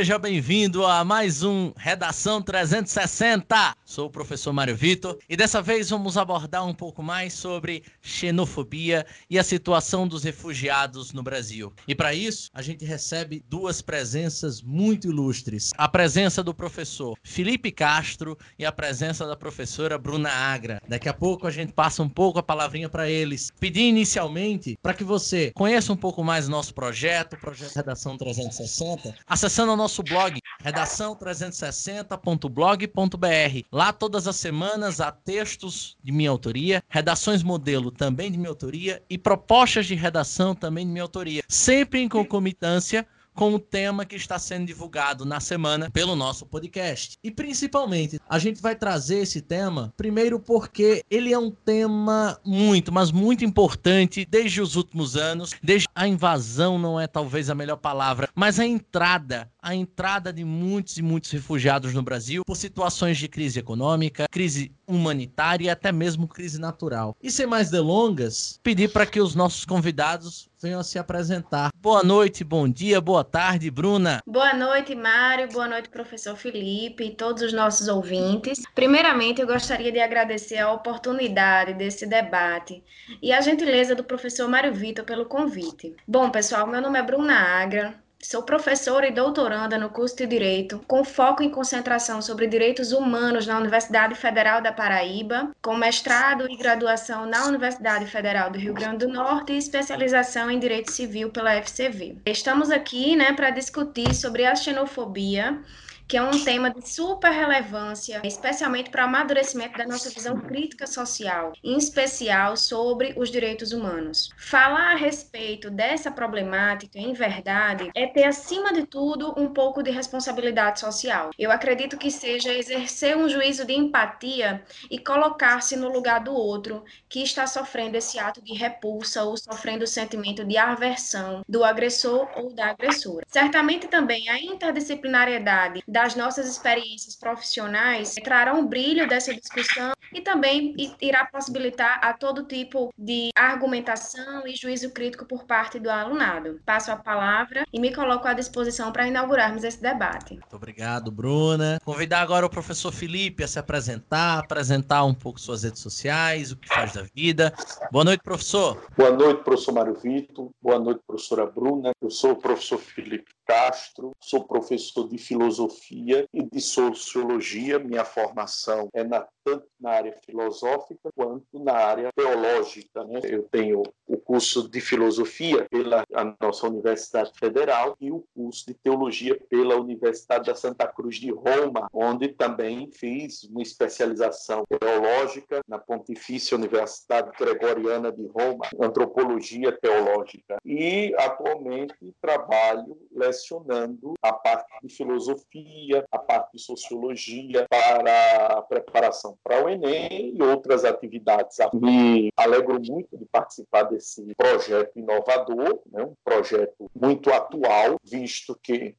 Seja bem-vindo a mais um Redação 360. Sou o professor Mário Vitor e dessa vez vamos abordar um pouco mais sobre xenofobia e a situação dos refugiados no Brasil. E para isso, a gente recebe duas presenças muito ilustres: a presença do professor Felipe Castro e a presença da professora Bruna Agra. Daqui a pouco a gente passa um pouco a palavrinha para eles. Pedi inicialmente para que você conheça um pouco mais nosso projeto, o projeto Redação 360, acessando o nosso blog redação360.blog.br. Lá todas as semanas há textos de minha autoria, redações modelo também de minha autoria e propostas de redação também de minha autoria, sempre em concomitância com o tema que está sendo divulgado na semana pelo nosso podcast. E principalmente, a gente vai trazer esse tema, primeiro porque ele é um tema muito, mas muito importante desde os últimos anos, desde a invasão não é talvez a melhor palavra, mas a entrada, a entrada de muitos e muitos refugiados no Brasil por situações de crise econômica, crise humanitária e até mesmo crise natural. E sem mais delongas, pedir para que os nossos convidados venham a se apresentar. Boa noite, bom dia, boa tarde, Bruna. Boa noite, Mário. Boa noite, professor Felipe e todos os nossos ouvintes. Primeiramente, eu gostaria de agradecer a oportunidade desse debate e a gentileza do professor Mário Vitor pelo convite. Bom, pessoal, meu nome é Bruna Agra. Sou professora e doutoranda no curso de Direito, com foco em concentração sobre direitos humanos na Universidade Federal da Paraíba, com mestrado e graduação na Universidade Federal do Rio Grande do Norte e especialização em Direito Civil pela FCV. Estamos aqui né, para discutir sobre a xenofobia que é um tema de super relevância, especialmente para o amadurecimento da nossa visão crítica social, em especial sobre os direitos humanos. Falar a respeito dessa problemática, em verdade, é ter, acima de tudo, um pouco de responsabilidade social. Eu acredito que seja exercer um juízo de empatia e colocar-se no lugar do outro que está sofrendo esse ato de repulsa ou sofrendo o sentimento de aversão do agressor ou da agressora. Certamente também a interdisciplinariedade da das nossas experiências profissionais trará um brilho dessa discussão e também irá possibilitar a todo tipo de argumentação e juízo crítico por parte do alunado. Passo a palavra e me coloco à disposição para inaugurarmos esse debate. Muito obrigado, Bruna. Convidar agora o professor Felipe a se apresentar, apresentar um pouco suas redes sociais, o que faz da vida. Boa noite, professor. Boa noite, professor Mário Vitor. Boa noite, professora Bruna. Eu sou o professor Felipe Castro, sou professor de filosofia e de sociologia. Minha formação é na, tanto na área filosófica quanto na área teológica. Né? Eu tenho o curso de filosofia pela nossa Universidade Federal e o curso de teologia pela Universidade da Santa Cruz de Roma, onde também fiz uma especialização teológica na Pontifícia Universidade Gregoriana de Roma, antropologia teológica. E atualmente trabalho lecionando a parte de filosofia, a parte de sociologia para a preparação para o Enem e outras atividades. Me alegro muito de participar desse projeto inovador, né? um projeto muito atual, visto que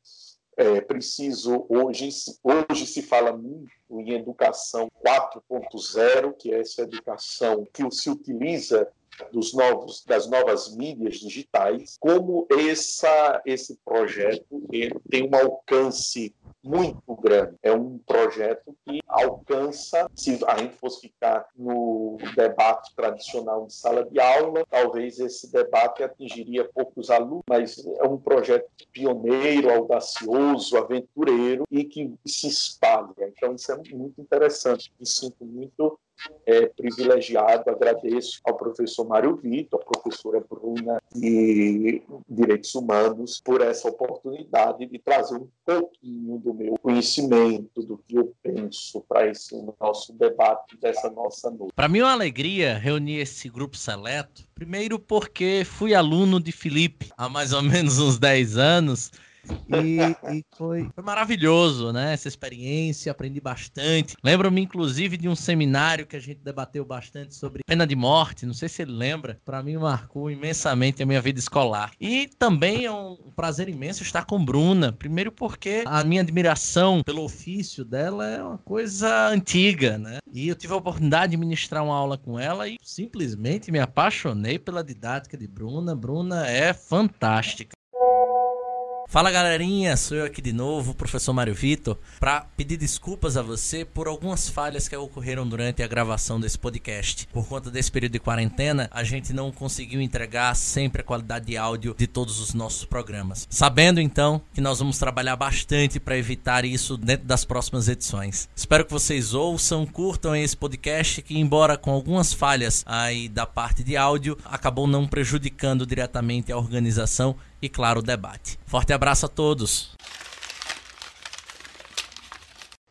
é preciso hoje hoje se fala muito em educação 4.0 que é essa educação que se utiliza dos novos, das novas mídias digitais, como essa, esse projeto ele tem um alcance muito grande. É um projeto que alcança, se a gente fosse ficar no debate tradicional de sala de aula, talvez esse debate atingiria poucos alunos, mas é um projeto pioneiro, audacioso, aventureiro e que se espalha. Então, isso é muito interessante. Me sinto muito é, privilegiado, agradeço ao professor Mário Vitor, à professora Bruna de Direitos Humanos, por essa oportunidade de trazer um pouquinho do meu conhecimento, do que eu penso para esse nosso debate dessa nossa noite. Para mim é uma alegria reunir esse grupo seleto, primeiro porque fui aluno de Felipe há mais ou menos uns 10 anos, e, e foi, foi, maravilhoso, né? Essa experiência, aprendi bastante. Lembro-me, inclusive, de um seminário que a gente debateu bastante sobre pena de morte. Não sei se ele lembra. Para mim, marcou imensamente a minha vida escolar. E também é um prazer imenso estar com Bruna. Primeiro, porque a minha admiração pelo ofício dela é uma coisa antiga, né? E eu tive a oportunidade de ministrar uma aula com ela e simplesmente me apaixonei pela didática de Bruna. Bruna é fantástica. Fala galerinha, sou eu aqui de novo, professor Mário Vitor, para pedir desculpas a você por algumas falhas que ocorreram durante a gravação desse podcast. Por conta desse período de quarentena, a gente não conseguiu entregar sempre a qualidade de áudio de todos os nossos programas. Sabendo então que nós vamos trabalhar bastante para evitar isso dentro das próximas edições. Espero que vocês ouçam, curtam esse podcast que embora com algumas falhas aí da parte de áudio, acabou não prejudicando diretamente a organização e, claro, o debate. Forte abraço a todos!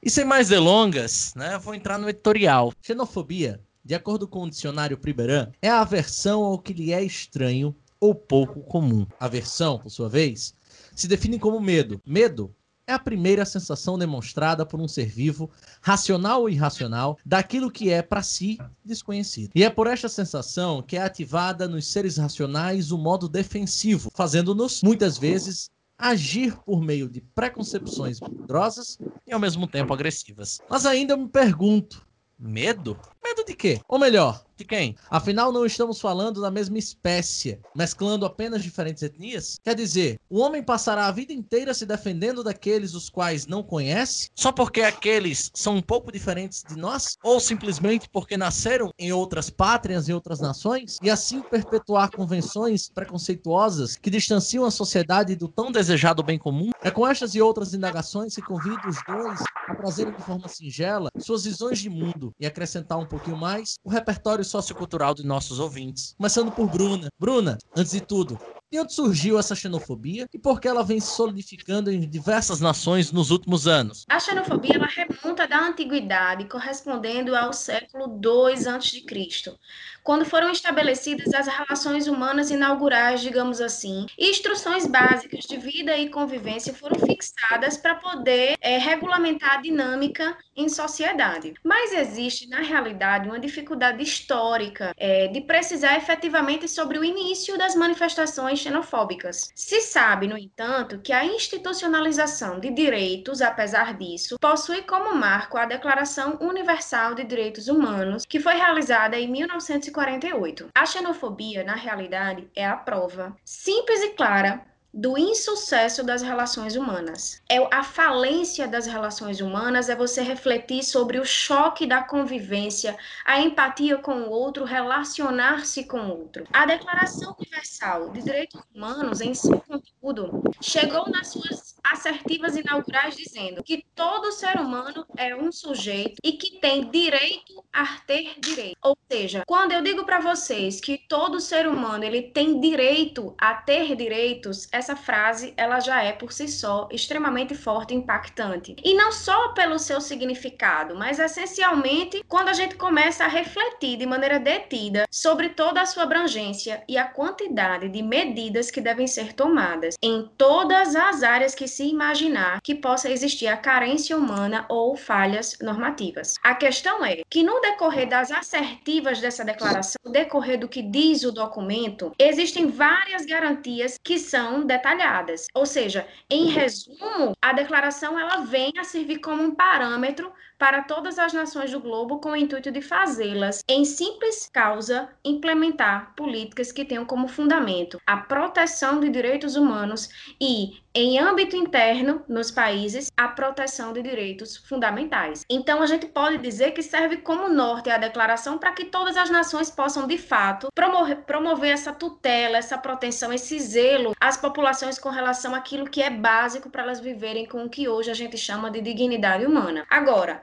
E sem mais delongas, né, vou entrar no editorial. Xenofobia, de acordo com o dicionário Priberan, é a aversão ao que lhe é estranho ou pouco comum. Aversão, por sua vez, se define como medo. Medo é a primeira sensação demonstrada por um ser vivo, racional ou irracional, daquilo que é para si desconhecido. E é por esta sensação que é ativada nos seres racionais o modo defensivo, fazendo-nos, muitas vezes, agir por meio de preconcepções poderosas e ao mesmo tempo agressivas. Mas ainda me pergunto: medo? Medo de quê? Ou melhor, de quem? Afinal, não estamos falando da mesma espécie, mesclando apenas diferentes etnias? Quer dizer, o homem passará a vida inteira se defendendo daqueles os quais não conhece, só porque aqueles são um pouco diferentes de nós? Ou simplesmente porque nasceram em outras pátrias e outras nações? E assim perpetuar convenções preconceituosas que distanciam a sociedade do tão desejado bem comum? É com estas e outras indagações que convido os dois a trazerem de forma singela suas visões de mundo e acrescentar um pouquinho mais o repertório sociocultural de nossos ouvintes. Começando por Bruna. Bruna, antes de tudo, de onde surgiu essa xenofobia e por que ela vem se solidificando em diversas nações nos últimos anos? A xenofobia ela remonta da antiguidade, correspondendo ao século II a.C., quando foram estabelecidas as relações humanas inaugurais, digamos assim, e instruções básicas de vida e convivência foram fixadas para poder é, regulamentar a dinâmica em sociedade. Mas existe, na realidade, uma dificuldade histórica é, de precisar efetivamente sobre o início das manifestações xenofóbicas. Se sabe, no entanto, que a institucionalização de direitos, apesar disso, possui como marco a Declaração Universal de Direitos Humanos, que foi realizada em 1940 1948. A xenofobia, na realidade, é a prova simples e clara do insucesso das relações humanas. É a falência das relações humanas é você refletir sobre o choque da convivência, a empatia com o outro, relacionar-se com o outro. A Declaração Universal de Direitos Humanos, em seu conteúdo, chegou nas suas assertivas inaugurais dizendo que todo ser humano é um sujeito e que tem direito a ter direito. Ou seja, quando eu digo para vocês que todo ser humano ele tem direito a ter direitos, essa frase ela já é por si só extremamente forte e impactante. E não só pelo seu significado, mas essencialmente quando a gente começa a refletir de maneira detida sobre toda a sua abrangência e a quantidade de medidas que devem ser tomadas em todas as áreas que se imaginar que possa existir a carência humana ou falhas normativas. A questão é que no decorrer das assertivas dessa declaração, no decorrer do que diz o documento, existem várias garantias que são detalhadas. Ou seja, em resumo, a declaração ela vem a servir como um parâmetro para todas as nações do globo com o intuito de fazê-las, em simples causa, implementar políticas que tenham como fundamento a proteção de direitos humanos e, em âmbito interno, nos países, a proteção de direitos fundamentais. Então, a gente pode dizer que serve como norte a declaração para que todas as nações possam, de fato, promover, promover essa tutela, essa proteção, esse zelo às populações com relação àquilo que é básico para elas viverem com o que hoje a gente chama de dignidade humana. Agora,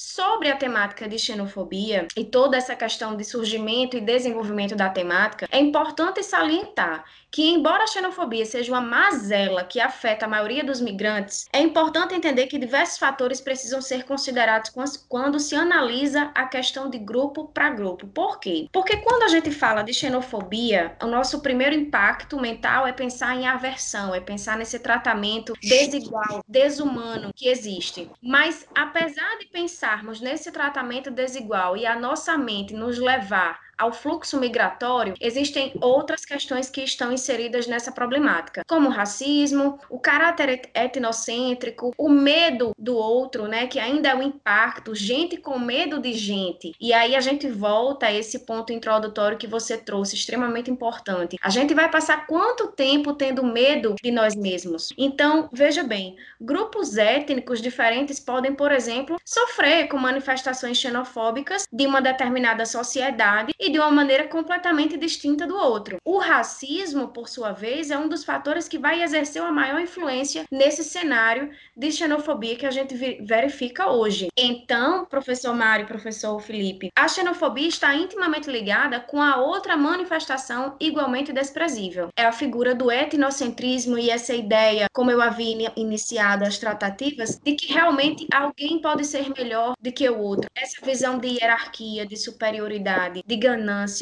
sobre a temática de xenofobia e toda essa questão de surgimento e desenvolvimento da temática, é importante salientar que, embora a xenofobia seja uma mazela que afeta a maioria dos migrantes, é importante entender que diversos fatores precisam ser considerados quando se analisa a questão de grupo para grupo. Por quê? Porque quando a gente fala de xenofobia, o nosso primeiro impacto mental é pensar em aversão, é pensar nesse tratamento desigual, desumano que existe. Mas, apesar de pensarmos nesse tratamento desigual e a nossa mente nos levar ao fluxo migratório, existem outras questões que estão inseridas nessa problemática, como o racismo, o caráter etnocêntrico, o medo do outro, né, que ainda é o impacto, gente com medo de gente. E aí a gente volta a esse ponto introdutório que você trouxe, extremamente importante. A gente vai passar quanto tempo tendo medo de nós mesmos? Então, veja bem, grupos étnicos diferentes podem, por exemplo, sofrer com manifestações xenofóbicas de uma determinada sociedade e de uma maneira completamente distinta do outro. O racismo, por sua vez, é um dos fatores que vai exercer uma maior influência nesse cenário de xenofobia que a gente verifica hoje. Então, professor Mário, professor Felipe, a xenofobia está intimamente ligada com a outra manifestação igualmente desprezível. É a figura do etnocentrismo e essa ideia, como eu havia iniciado as tratativas, de que realmente alguém pode ser melhor do que o outro. Essa visão de hierarquia, de superioridade, de ganância,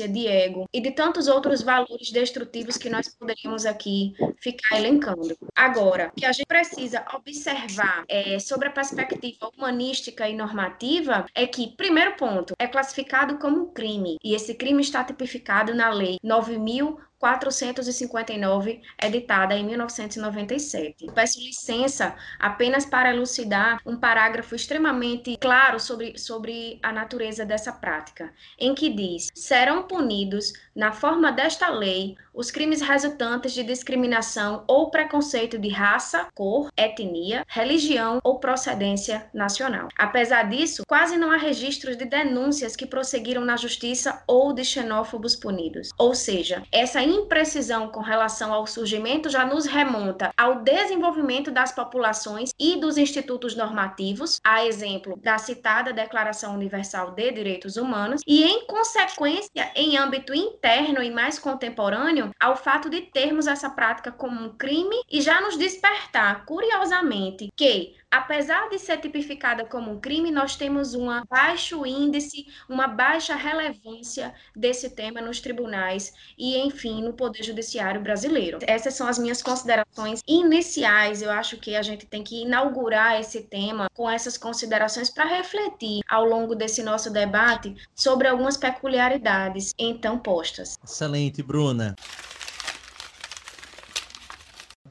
de ego e de tantos outros valores destrutivos que nós poderíamos aqui ficar elencando. Agora, que a gente precisa observar é, sobre a perspectiva humanística e normativa é que, primeiro ponto, é classificado como crime e esse crime está tipificado na Lei 9.000 459, editada em 1997. Peço licença apenas para elucidar um parágrafo extremamente claro sobre, sobre a natureza dessa prática, em que diz: serão punidos, na forma desta lei, os crimes resultantes de discriminação ou preconceito de raça, cor, etnia, religião ou procedência nacional. Apesar disso, quase não há registros de denúncias que prosseguiram na justiça ou de xenófobos punidos. Ou seja, essa imprecisão com relação ao surgimento já nos remonta ao desenvolvimento das populações e dos institutos normativos, a exemplo da citada Declaração Universal de Direitos Humanos, e em consequência, em âmbito interno e mais contemporâneo, ao fato de termos essa prática como um crime e já nos despertar, curiosamente, que apesar de ser tipificada como um crime, nós temos um baixo índice, uma baixa relevância desse tema nos tribunais e, enfim, no Poder Judiciário brasileiro. Essas são as minhas considerações iniciais. Eu acho que a gente tem que inaugurar esse tema com essas considerações para refletir ao longo desse nosso debate sobre algumas peculiaridades então postas. Excelente, Bruna.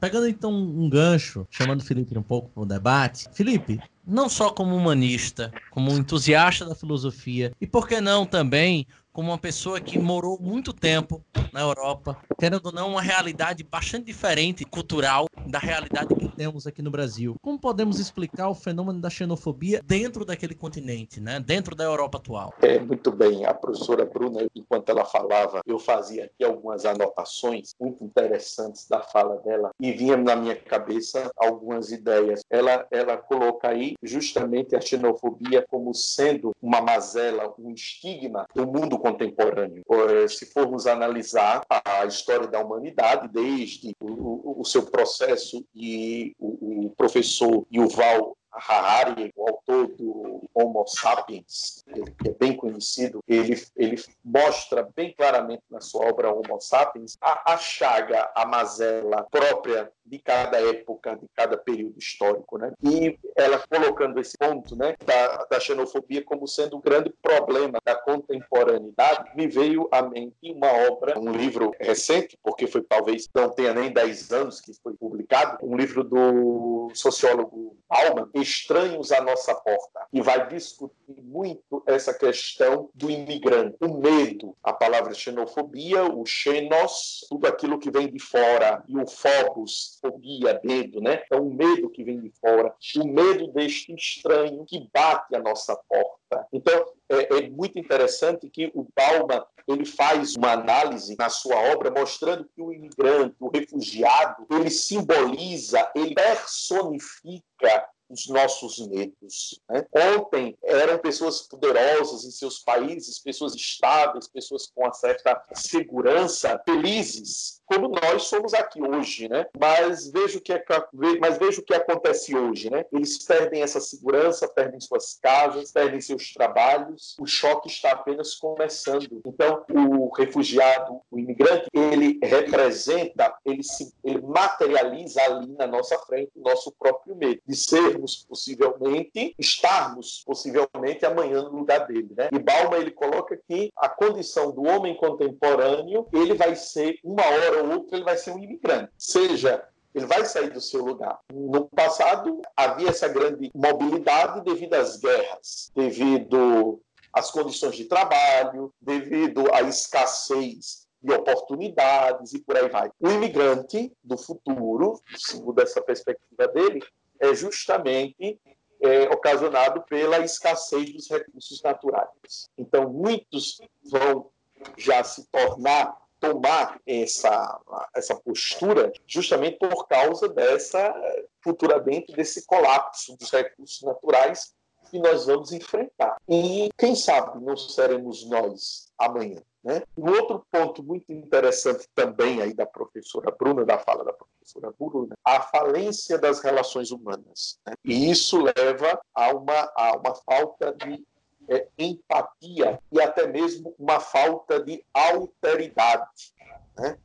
Pegando então um gancho, chamando o Felipe um pouco para o debate. Felipe, não só como humanista, como entusiasta da filosofia, e por que não também como uma pessoa que morou muito tempo na Europa, querendo ou não, uma realidade bastante diferente cultural da realidade temos aqui no Brasil. Como podemos explicar o fenômeno da xenofobia dentro daquele continente, né? dentro da Europa atual? É, muito bem. A professora Bruna, enquanto ela falava, eu fazia aqui algumas anotações muito interessantes da fala dela e vinha na minha cabeça algumas ideias. Ela, ela coloca aí justamente a xenofobia como sendo uma mazela, um estigma do mundo contemporâneo. Eh, se formos analisar a história da humanidade, desde o, o seu processo e o, o professor Yuval Harari, o autor do Homo sapiens, que é bem conhecido, ele, ele mostra bem claramente na sua obra Homo sapiens a, a chaga, a mazela própria de cada época, de cada período histórico, né? E ela colocando esse ponto, né, da, da xenofobia como sendo um grande problema da contemporaneidade, me veio à mente uma obra, um livro recente, porque foi talvez não tenha nem 10 anos que foi publicado, um livro do sociólogo Bauman, Estranhos à Nossa Porta, e vai discutir muito essa questão do imigrante, o medo, a palavra xenofobia, o xenos, tudo aquilo que vem de fora, e o phobos, fobia, medo, né? É um medo que vem de fora, o medo deste estranho que bate a nossa porta. Então, é, é, muito interessante que o Bauman ele faz uma análise na sua obra mostrando que o imigrante, o refugiado, ele simboliza, ele personifica os nossos medos. Né? Ontem eram pessoas poderosas em seus países, pessoas estáveis, pessoas com uma certa segurança, felizes. Como nós somos aqui hoje, né? Mas veja o que é, mas veja o que acontece hoje, né? Eles perdem essa segurança, perdem suas casas, perdem seus trabalhos. O choque está apenas começando. Então, o refugiado, o imigrante, ele representa, ele se, ele materializa ali na nossa frente o nosso próprio medo de sermos possivelmente, estarmos possivelmente amanhã no lugar dele, né? E Balma ele coloca que a condição do homem contemporâneo, ele vai ser uma hora hora ou outra ele vai ser um imigrante. Seja ele vai sair do seu lugar. No passado, havia essa grande mobilidade devido às guerras, devido às condições de trabalho, devido à escassez de oportunidades e por aí vai. O imigrante do futuro, segundo essa perspectiva dele, é justamente é, ocasionado pela escassez dos recursos naturais. Então, muitos vão já se tornar tomar essa, essa postura justamente por causa dessa, futuramente, desse colapso dos recursos naturais que nós vamos enfrentar. E quem sabe não seremos nós amanhã. Né? Um outro ponto muito interessante também aí da professora Bruna, da fala da professora Bruna, a falência das relações humanas. Né? E isso leva a uma, a uma falta de é, empatia e até mesmo uma falta de alteridade. Né?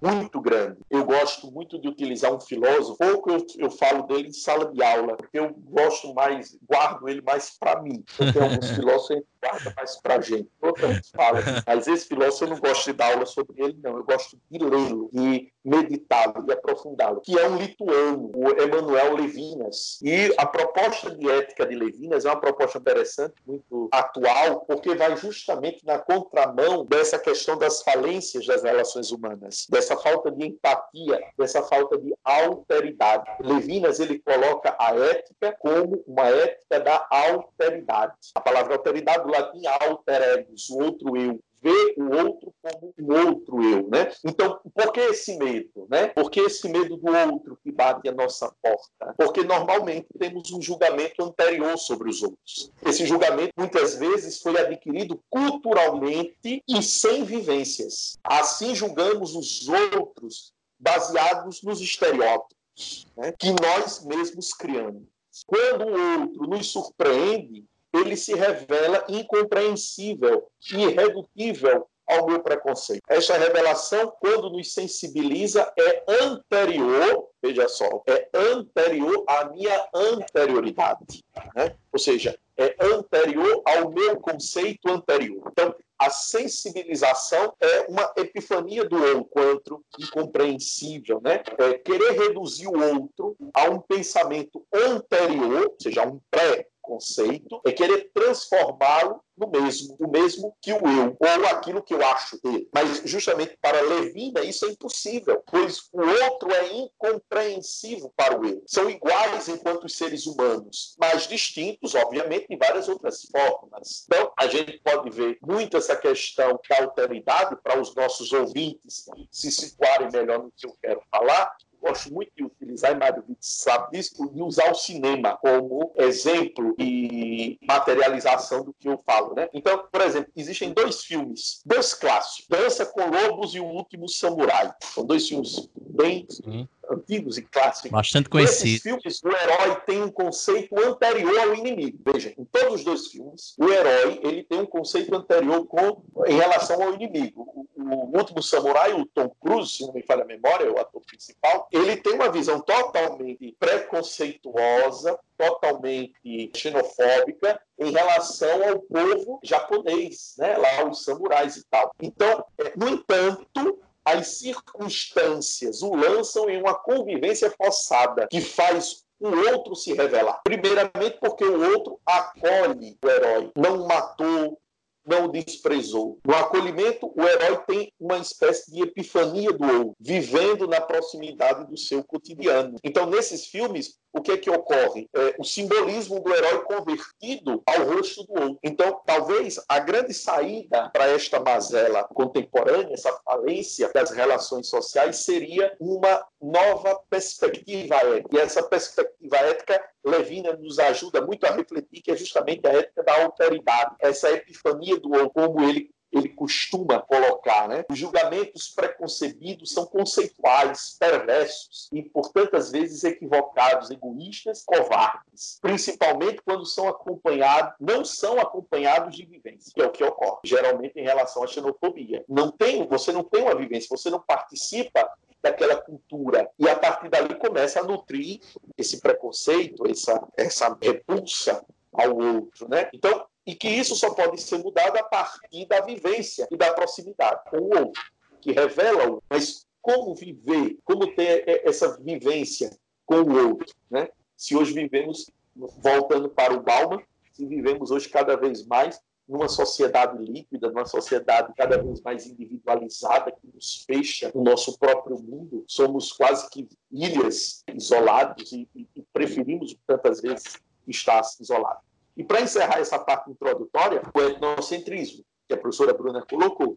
Muito grande. Eu gosto muito de utilizar um filósofo, pouco eu, eu falo dele em sala de aula, porque eu gosto mais, guardo ele mais para mim. Porque alguns filósofos guarda mais para a gente. Outras falam, mas esse filósofo eu não gosto de dar aula sobre ele, não. Eu gosto de lê-lo, de meditá-lo, de aprofundá-lo, que é um lituano, o Emanuel Levinas. E a proposta de ética de Levinas é uma proposta interessante, muito atual, porque vai justamente na contramão dessa questão das falências das relações humanas, dessa falta de empatia, dessa falta de alteridade. Levinas ele coloca a ética como uma ética da alteridade. A palavra alteridade latim alter egos, o outro eu, vê o outro como um outro eu, né? Então, por que esse medo, né? Por que esse medo do outro que bate a nossa porta? Porque normalmente temos um julgamento anterior sobre os outros. Esse julgamento muitas vezes foi adquirido culturalmente e sem vivências. Assim julgamos os outros baseados nos estereótipos né? que nós mesmos criamos. Quando o outro nos surpreende, ele se revela incompreensível, irredutível ao meu preconceito. Esta revelação, quando nos sensibiliza, é anterior, veja só, é anterior à minha anterioridade. Né? Ou seja, é anterior ao meu conceito anterior. Então, a sensibilização é uma epifania do encontro incompreensível, né? É querer reduzir o outro a um pensamento anterior, ou seja, a um pré conceito é querer transformá-lo no mesmo, o mesmo que o eu, ou aquilo que eu acho dele. Mas justamente para Levina isso é impossível, pois o outro é incompreensível para o eu. São iguais enquanto seres humanos, mas distintos, obviamente, de várias outras formas. Então, a gente pode ver muito essa questão da alteridade para os nossos ouvintes se situarem melhor no que eu quero falar, gosto muito de utilizar, e Mário Vitor sabe disso, de usar o cinema como exemplo e materialização do que eu falo. Né? Então, por exemplo, existem dois filmes, dois clássicos, Dança com Lobos e O Último Samurai. São dois filmes bem Sim. Antigos e clássicos. Bastante conhecidos. Nesses filmes, o herói tem um conceito anterior ao inimigo. Veja, em todos os dois filmes, o herói ele tem um conceito anterior com, em relação ao inimigo. O, o Último Samurai, o Tom Cruise, se não me falha a memória, é o ator principal, ele tem uma visão totalmente preconceituosa, totalmente xenofóbica em relação ao povo japonês, né? lá os samurais e tal. Então, é, no entanto, as circunstâncias o lançam em uma convivência forçada que faz o outro se revelar. Primeiramente, porque o outro acolhe o herói, não matou, não desprezou. No acolhimento, o herói tem uma espécie de epifania do outro, vivendo na proximidade do seu cotidiano. Então, nesses filmes, o que é que ocorre? É, o simbolismo do herói convertido ao rosto do outro. Então, talvez a grande saída para esta mazela contemporânea, essa falência das relações sociais, seria uma nova perspectiva ética. E essa perspectiva ética, Levina nos ajuda muito a refletir, que é justamente a ética da alteridade, essa epifania do outro, como ele ele costuma colocar, né? Os julgamentos preconcebidos são conceituais, perversos e, por tantas vezes, equivocados, egoístas, covardes, principalmente quando são acompanhados, não são acompanhados de vivência, que é o que ocorre geralmente em relação à xenofobia. Não tem, você não tem uma vivência, você não participa daquela cultura. E a partir dali começa a nutrir esse preconceito, essa, essa repulsa ao outro. Né? Então, e que isso só pode ser mudado a partir da vivência e da proximidade com o outro, que revela o mas como viver, como ter essa vivência com o outro, né? Se hoje vivemos, voltando para o Bauman, se vivemos hoje cada vez mais numa sociedade líquida, numa sociedade cada vez mais individualizada, que nos fecha no nosso próprio mundo, somos quase que ilhas isolados e, e preferimos tantas vezes estar isolados. E para encerrar essa parte introdutória, o etnocentrismo que a professora Bruna colocou,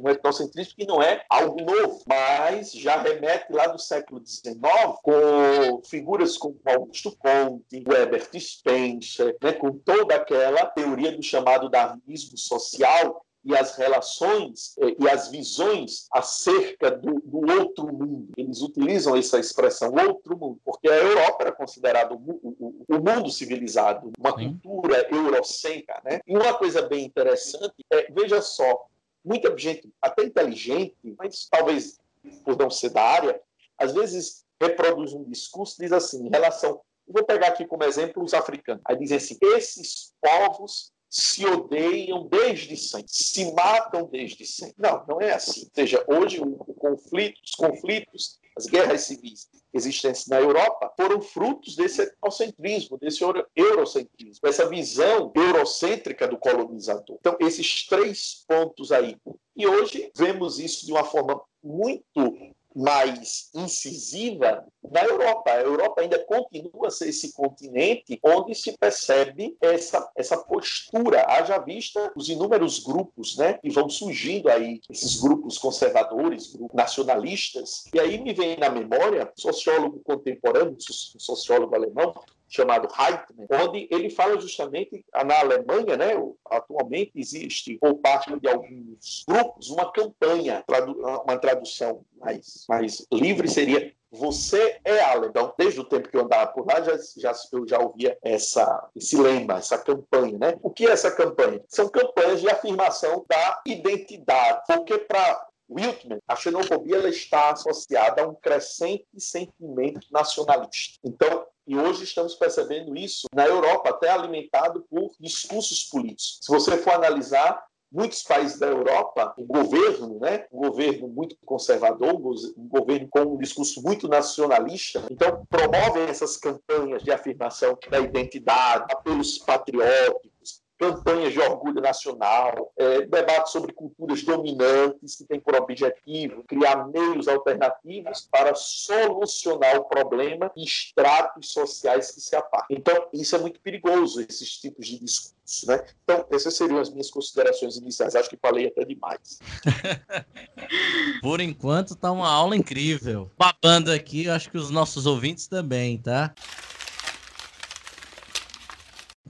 um etnocentrismo que não é algo novo, mas já remete lá do século XIX com figuras como Augusto Conte, Herbert Spencer, né, com toda aquela teoria do chamado darwinismo social e as relações eh, e as visões acerca do, do, outro mundo. Eles utilizam essa expressão outro mundo, porque a Europa era considerada o, o, o mundo civilizado, uma Sim. cultura eurocêntrica. Né? E uma coisa bem interessante é, veja só, muita gente, até inteligente, mas talvez por não ser da área, às vezes reproduz um discurso, diz assim, em relação vou pegar aqui como exemplo os africanos. Aí dizem assim: esses povos se odeiam desde sempre, se matam desde sempre. Não, não é assim. Ou seja, hoje o conflito, os conflitos, as guerras civis existentes na Europa foram frutos desse etnocentrismo, desse eurocentrismo, dessa visão eurocêntrica do colonizador. Então, esses três pontos aí. E hoje vemos isso de uma forma muito mais incisiva na Europa. A Europa ainda continua a ser esse continente onde se percebe essa, essa postura, haja vista os inúmeros grupos né, que vão surgindo aí, esses grupos conservadores, grupos nacionalistas. E aí me vem na memória, um sociólogo contemporâneo, um sociólogo alemão, chamado Heitmann, onde ele fala justamente na Alemanha, né, atualmente existe por parte de alguns grupos uma campanha, uma tradução mais, mais livre seria você é alemão. Então, desde o tempo que eu andava por lá, já, já, eu já ouvia essa, esse lema, essa campanha. Né? O que é essa campanha? São campanhas de afirmação da identidade, porque para Wiltman, a xenofobia ela está associada a um crescente sentimento nacionalista. Então, e hoje estamos percebendo isso na Europa, até alimentado por discursos políticos. Se você for analisar, muitos países da Europa, o governo, né, um governo muito conservador, um governo com um discurso muito nacionalista, então promovem essas campanhas de afirmação da identidade, apelos patrióticos, campanhas de orgulho nacional, é, debates sobre culturas dominantes que têm por objetivo criar meios alternativos para solucionar o problema e estratos sociais que se apartam. Então, isso é muito perigoso, esses tipos de discurso. Né? Então, essas seriam as minhas considerações iniciais. Acho que falei até demais. Por enquanto, tá uma aula incrível. Babando aqui, acho que os nossos ouvintes também, tá?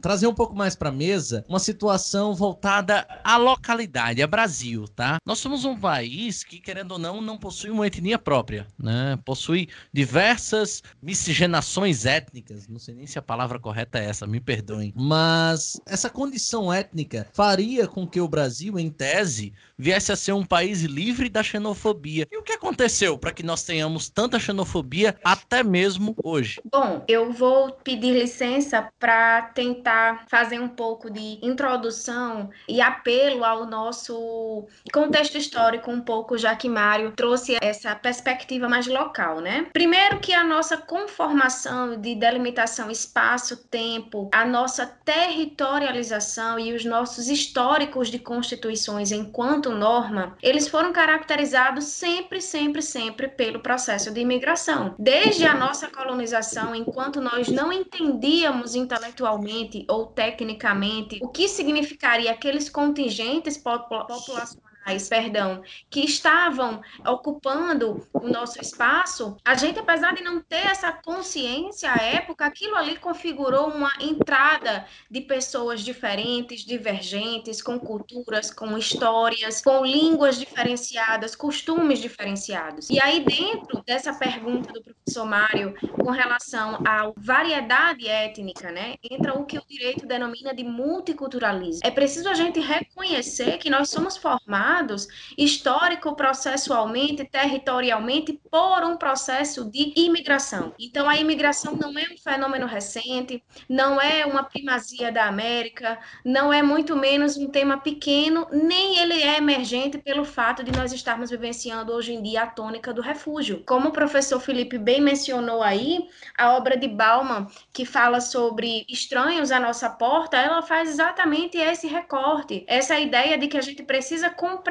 Trazer um pouco mais para a mesa uma situação voltada à localidade, a Brasil, tá? Nós somos um país que, querendo ou não, não possui uma etnia própria, né? Possui diversas miscigenações étnicas, não sei nem se a palavra correta é essa, me perdoem. Mas essa condição étnica faria com que o Brasil, em tese, viesse a ser um país livre da xenofobia. E o que aconteceu para que nós tenhamos tanta xenofobia até mesmo hoje? Bom, eu vou pedir licença para tentar tentar fazer um pouco de introdução e apelo ao nosso contexto histórico um pouco, já que Mário trouxe essa perspectiva mais local, né? Primeiro que a nossa conformação de delimitação espaço-tempo, a nossa territorialização e os nossos históricos de constituições enquanto norma, eles foram caracterizados sempre, sempre, sempre pelo processo de imigração. Desde a nossa colonização, enquanto nós não entendíamos intelectualmente ou tecnicamente o que significaria aqueles contingentes populacionais nacionais, perdão, que estavam ocupando o nosso espaço, a gente, apesar de não ter essa consciência à época, aquilo ali configurou uma entrada de pessoas diferentes, divergentes, com culturas, com histórias, com línguas diferenciadas, costumes diferenciados. E aí, dentro dessa pergunta do professor Mário, com relação à variedade étnica, né, entra o que o direito denomina de multiculturalismo. É preciso a gente reconhecer que nós somos formados histórico-processualmente, territorialmente, por um processo de imigração. Então, a imigração não é um fenômeno recente, não é uma primazia da América, não é muito menos um tema pequeno, nem ele é emergente pelo fato de nós estarmos vivenciando hoje em dia a tônica do refúgio. Como o professor Felipe bem mencionou aí, a obra de Bauman, que fala sobre estranhos à nossa porta, ela faz exatamente esse recorte, essa ideia de que a gente precisa compreender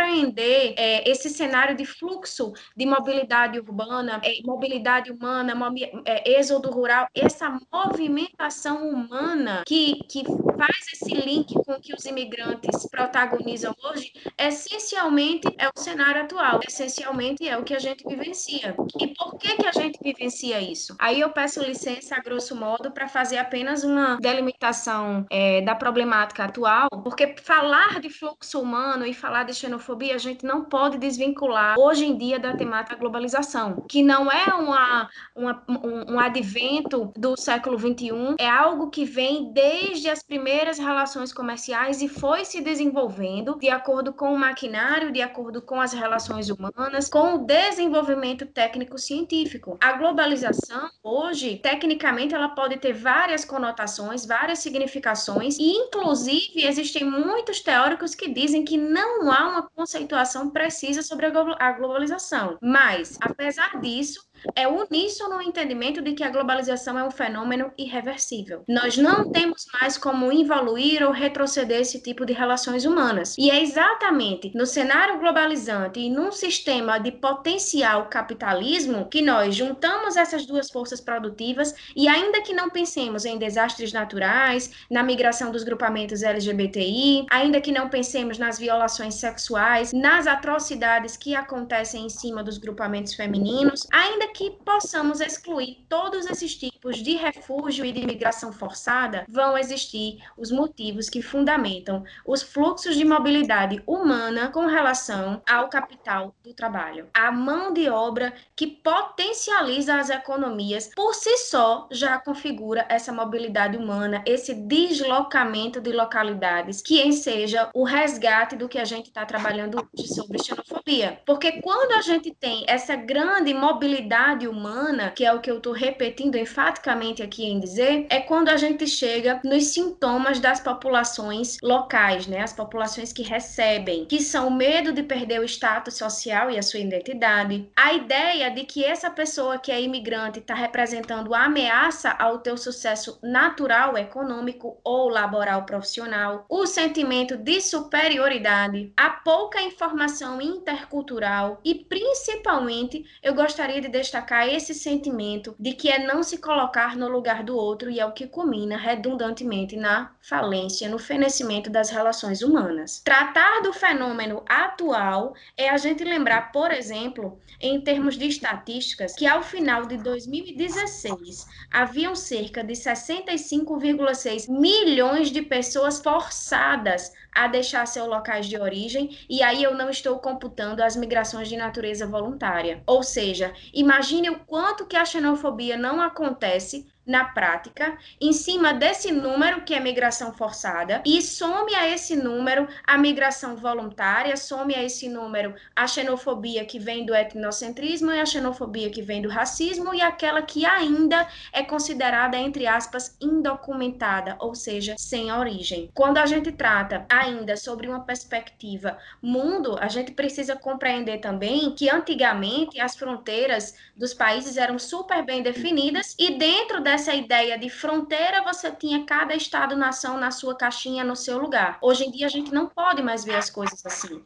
é, esse cenário de fluxo de mobilidade urbana, é, mobilidade humana, mobi é, êxodo rural, essa movimentação humana que, que faz esse link com o que os imigrantes protagonizam hoje, essencialmente é o cenário atual, essencialmente é o que a gente vivencia. E por que, que a gente vivencia isso? Aí eu peço licença, a grosso modo, para fazer apenas uma delimitação é, da problemática atual, porque falar de fluxo humano e falar de xenofobia, a gente não pode desvincular hoje em dia da temática globalização, que não é uma, uma um, um advento do século XXI, é algo que vem desde as primeiras relações comerciais e foi se desenvolvendo de acordo com o maquinário, de acordo com as relações humanas, com o desenvolvimento técnico-científico. A globalização, hoje, tecnicamente, ela pode ter várias conotações, várias significações, e inclusive existem muitos teóricos que dizem que não há uma conceituação precisa sobre a globalização. Mas, apesar disso, é uníssono no entendimento de que a globalização é um fenômeno irreversível. Nós não temos mais como evoluir ou retroceder esse tipo de relações humanas. E é exatamente no cenário globalizante e num sistema de potencial capitalismo que nós juntamos essas duas forças produtivas e ainda que não pensemos em desastres naturais, na migração dos grupamentos LGBTI, ainda que não pensemos nas violações sexuais, nas atrocidades que acontecem em cima dos grupamentos femininos, ainda que possamos excluir todos esses tipos de refúgio e de imigração forçada, vão existir os motivos que fundamentam os fluxos de mobilidade humana com relação ao capital do trabalho. A mão de obra que potencializa as economias por si só já configura essa mobilidade humana, esse deslocamento de localidades, que enseja o resgate do que a gente está trabalhando hoje sobre xenofobia. Porque quando a gente tem essa grande mobilidade humana, que é o que eu estou repetindo enfaticamente aqui em dizer, é quando a gente chega nos sintomas das populações locais, né? As populações que recebem, que são o medo de perder o status social e a sua identidade, a ideia de que essa pessoa que é imigrante está representando ameaça ao teu sucesso natural, econômico ou laboral profissional, o sentimento de superioridade, a pouca informação intercultural e principalmente eu gostaria de deixar destacar esse sentimento de que é não se colocar no lugar do outro e é o que culmina redundantemente na falência, no fenecimento das relações humanas. Tratar do fenômeno atual é a gente lembrar, por exemplo, em termos de estatísticas, que ao final de 2016 haviam cerca de 65,6 milhões de pessoas forçadas a deixar seus locais de origem, e aí eu não estou computando as migrações de natureza voluntária. Ou seja, imagine o quanto que a xenofobia não acontece na prática, em cima desse número que é migração forçada, e some a esse número a migração voluntária, some a esse número a xenofobia que vem do etnocentrismo e a xenofobia que vem do racismo e aquela que ainda é considerada, entre aspas, indocumentada, ou seja, sem origem. Quando a gente trata ainda sobre uma perspectiva mundo, a gente precisa compreender também que antigamente as fronteiras dos países eram super bem definidas e dentro dessa ideia de fronteira, você tinha cada estado-nação na sua caixinha, no seu lugar. Hoje em dia, a gente não pode mais ver as coisas assim.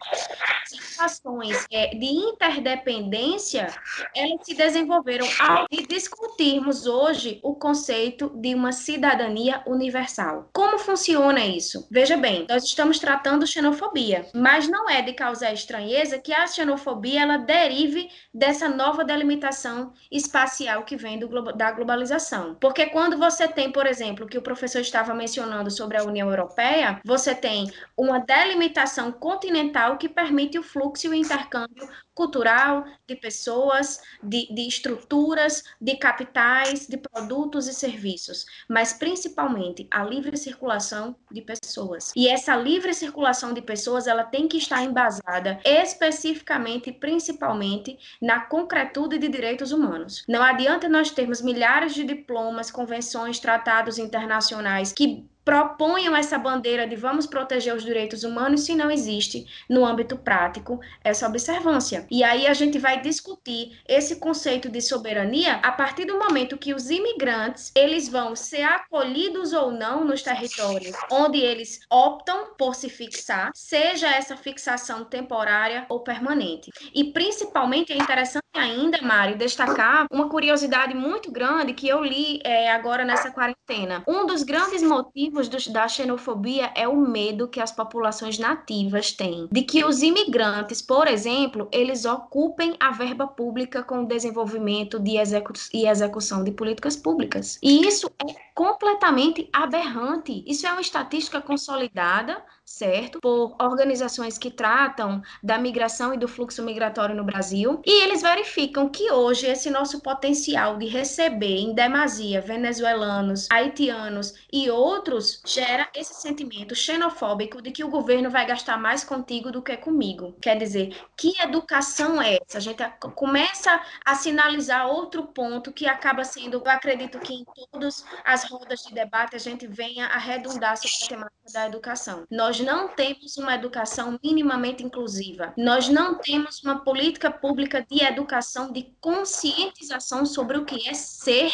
Situações é, de interdependência, elas se desenvolveram ao discutirmos hoje o conceito de uma cidadania universal. Como funciona isso? Veja bem, nós estamos tratando xenofobia, mas não é de causar estranheza que a xenofobia ela derive dessa nova delimitação espacial que vem do, da globalização. Porque quando você tem, por exemplo, que o professor estava mencionando sobre a União Europeia, você tem uma delimitação continental que permite o fluxo e o intercâmbio cultural, de pessoas, de, de estruturas, de capitais, de produtos e serviços, mas principalmente a livre circulação de pessoas. E essa livre circulação de pessoas, ela tem que estar embasada especificamente, principalmente, na concretude de direitos humanos. Não adianta nós termos milhares de diplomas, convenções, tratados internacionais que proponham essa bandeira de vamos proteger os direitos humanos se não existe no âmbito prático essa observância. E aí a gente vai discutir esse conceito de soberania a partir do momento que os imigrantes, eles vão ser acolhidos ou não nos territórios onde eles optam por se fixar, seja essa fixação temporária ou permanente. E principalmente é interessante ainda, Mário, destacar uma curiosidade muito grande que eu li é, agora nessa quarentena. Um dos grandes motivos motivos da xenofobia é o medo que as populações nativas têm de que os imigrantes, por exemplo, eles ocupem a verba pública com o desenvolvimento de execu e execução de políticas públicas. E isso é completamente aberrante. Isso é uma estatística consolidada certo? Por organizações que tratam da migração e do fluxo migratório no Brasil. E eles verificam que hoje esse nosso potencial de receber em demasia venezuelanos, haitianos e outros gera esse sentimento xenofóbico de que o governo vai gastar mais contigo do que comigo. Quer dizer, que educação é essa? A gente começa a sinalizar outro ponto que acaba sendo, eu acredito que em todas as rodas de debate a gente venha a redundar sobre a temática da educação. Nós nós não temos uma educação minimamente inclusiva. Nós não temos uma política pública de educação, de conscientização sobre o que é ser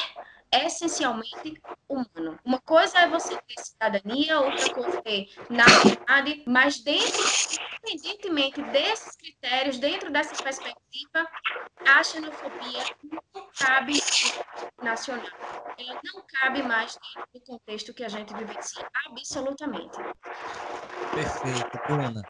essencialmente humano. Uma coisa é você ter cidadania, outra coisa é ter nacionalidade, mas dentro, independentemente desses critérios, dentro dessa perspectiva, a xenofobia não cabe nacional. Ela não cabe mais dentro do contexto que a gente vivencia, absolutamente. Perfeito, Bruna.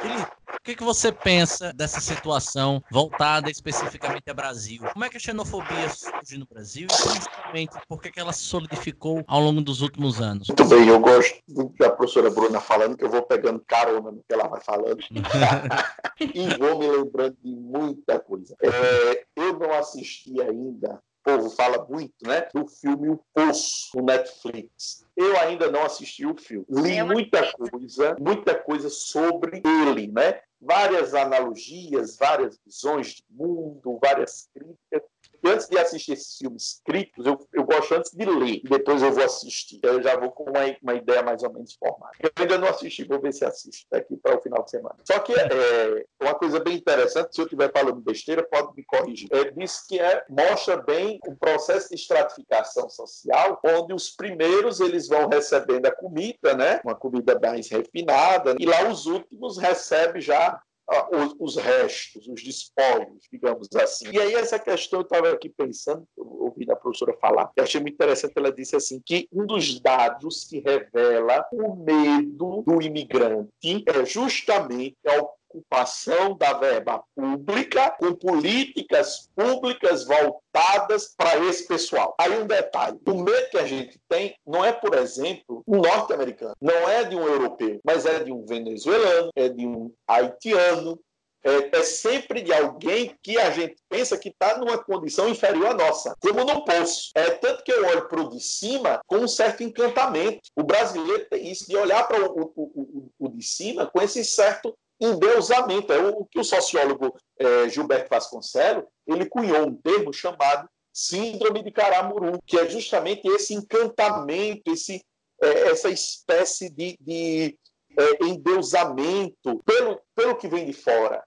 Felipe, que, que você pensa dessa situação voltada especificamente ao Brasil? Como é que a xenofobia surge no Brasil e principalmente por que, que ela se solidificou ao longo dos últimos anos? Muito bem, eu gosto da professora Bruna falando, que eu vou pegando carona no que ela vai falando e vou me lembrando de muita coisa. É, eu não assisti ainda povo fala muito, né? Do filme O Poço, no Netflix. Eu ainda não assisti o filme. Li é muita coisa, muita coisa sobre ele, né? Várias analogias, várias visões de mundo, várias críticas antes de assistir esses filmes escritos, eu, eu gosto antes de ler, e depois eu vou assistir. Eu já vou com uma, uma ideia mais ou menos formada. Eu ainda não assisti, vou ver se assisto daqui para o final de semana. Só que é, uma coisa bem interessante, se eu estiver falando besteira, pode me corrigir. É, diz que é, mostra bem o processo de estratificação social, onde os primeiros eles vão recebendo a comida, né? Uma comida mais refinada, e lá os últimos recebem já os, os, restos, os despojos, digamos assim. E aí essa questão eu estava aqui pensando, ouvindo a professora falar, e achei muito interessante, ela disse assim, que um dos dados que revela o medo do imigrante é justamente a ocupação da verba pública com políticas públicas voltadas para esse pessoal. Aí um detalhe: o medo que a gente tem não é, por exemplo, um norte-americano, não é de um europeu, mas é de um venezuelano, é de um haitiano, é, é, sempre de alguém que a gente pensa que está numa condição inferior à nossa, como no poço. É tanto que eu olho para o de cima com um certo encantamento. O brasileiro tem isso, de olhar para o, o, o, o, de cima com esse certo endeusamento. É o que o sociólogo é, Gilberto Vasconcelos ele cunhou um termo chamado síndrome de Caramuru, que é justamente esse encantamento, esse, é, essa espécie de, de é, endeusamento pelo, pelo que vem de fora,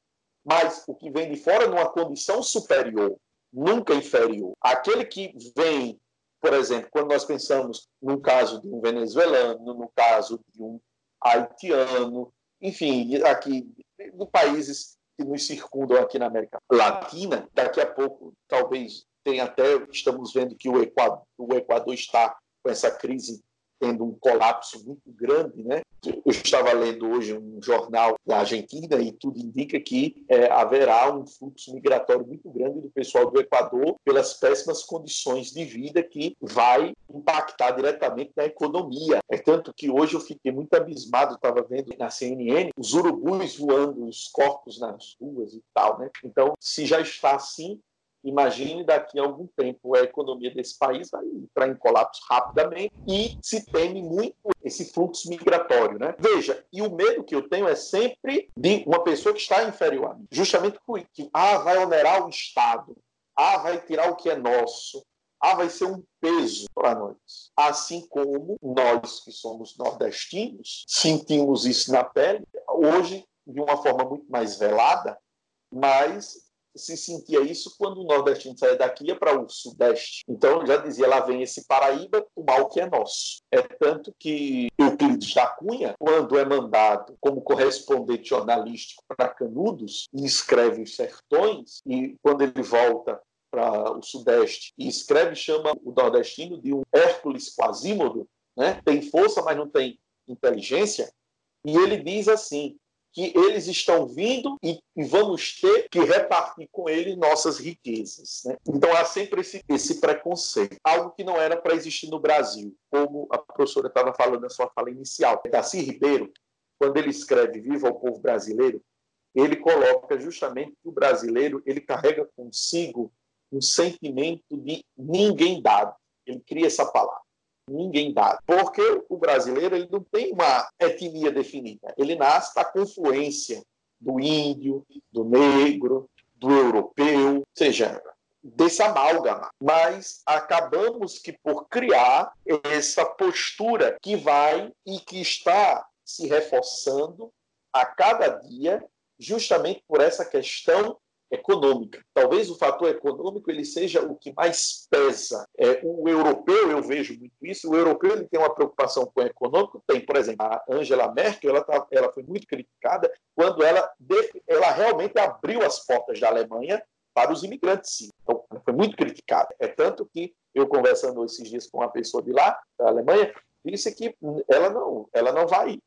mas o que vem de fora numa condição superior. nunca inferior. Aquele que vem, por exemplo, quando nós pensamos no caso de um venezuelano, no caso de um haitiano, enfim, aqui de países que nos circundam aqui na América Latina, daqui a pouco talvez tenha até, estamos vendo que o Equador, o Equador está com essa crise tendo um colapso muito grande, né? Eu estava lendo hoje um jornal da Argentina e tudo indica que é, haverá um fluxo migratório muito grande do pessoal do Equador pelas péssimas condições de vida que vai impactar diretamente na economia. É tanto que hoje eu fiquei muito abismado, estava vendo na CNN os urubus voando, os corpos nas ruas e tal, né? Então, se já está assim, Imagine daqui a algum tempo a economia desse país vai entrar em colapso rapidamente e se teme muito esse fluxo migratório, né? Veja, e o medo que eu tenho é sempre de uma pessoa que está inferior a mim, justamente por que ah, vai onerar o Estado, ah, vai tirar o que é nosso, ah, vai ser um peso para nós. Assim como nós que somos nordestinos sentimos isso na pele, hoje de uma forma muito mais velada, mas se sentia isso quando o nordestino saía daqui ia para o sudeste. Então, já dizia, lá vem esse Paraíba, o mal que é nosso. É tanto que Euclides da Cunha, quando é mandado como correspondente jornalístico para Canudos, e escreve os sertões, e quando ele volta para o sudeste e escreve, chama o nordestino de um Hércules Quasímodo, né? tem força, mas não tem inteligência, e ele diz assim, que eles estão vindo e, vamos ter que repartir com eles nossas riquezas. Né? Então há sempre esse, esse preconceito, algo que não era para existir no Brasil, como a professora estava falando na sua fala inicial. Darcy Ribeiro, quando ele escreve Viva o Povo Brasileiro, ele coloca justamente que o brasileiro ele carrega consigo um sentimento de ninguém dado. Ele cria essa palavra ninguém dá. Porque o brasileiro ele não tem uma etnia definida. Ele nasce da confluência do índio, do negro, do europeu, ou seja, desse amálgama. Mas acabamos que por criar essa postura que vai e que está se reforçando a cada dia, justamente por essa questão econômica. Talvez o fator econômico ele seja o que mais pesa. É, o europeu, eu vejo muito isso, o europeu ele tem uma preocupação com o econômico, tem, por exemplo, a Angela Merkel, ela, tá, ela foi muito criticada quando ela, ela realmente abriu as portas da Alemanha para os imigrantes. Sim. Então, ela foi muito criticada. É tanto que eu conversando esses dias com uma pessoa de lá, da Alemanha, disse que ela não, ela não vai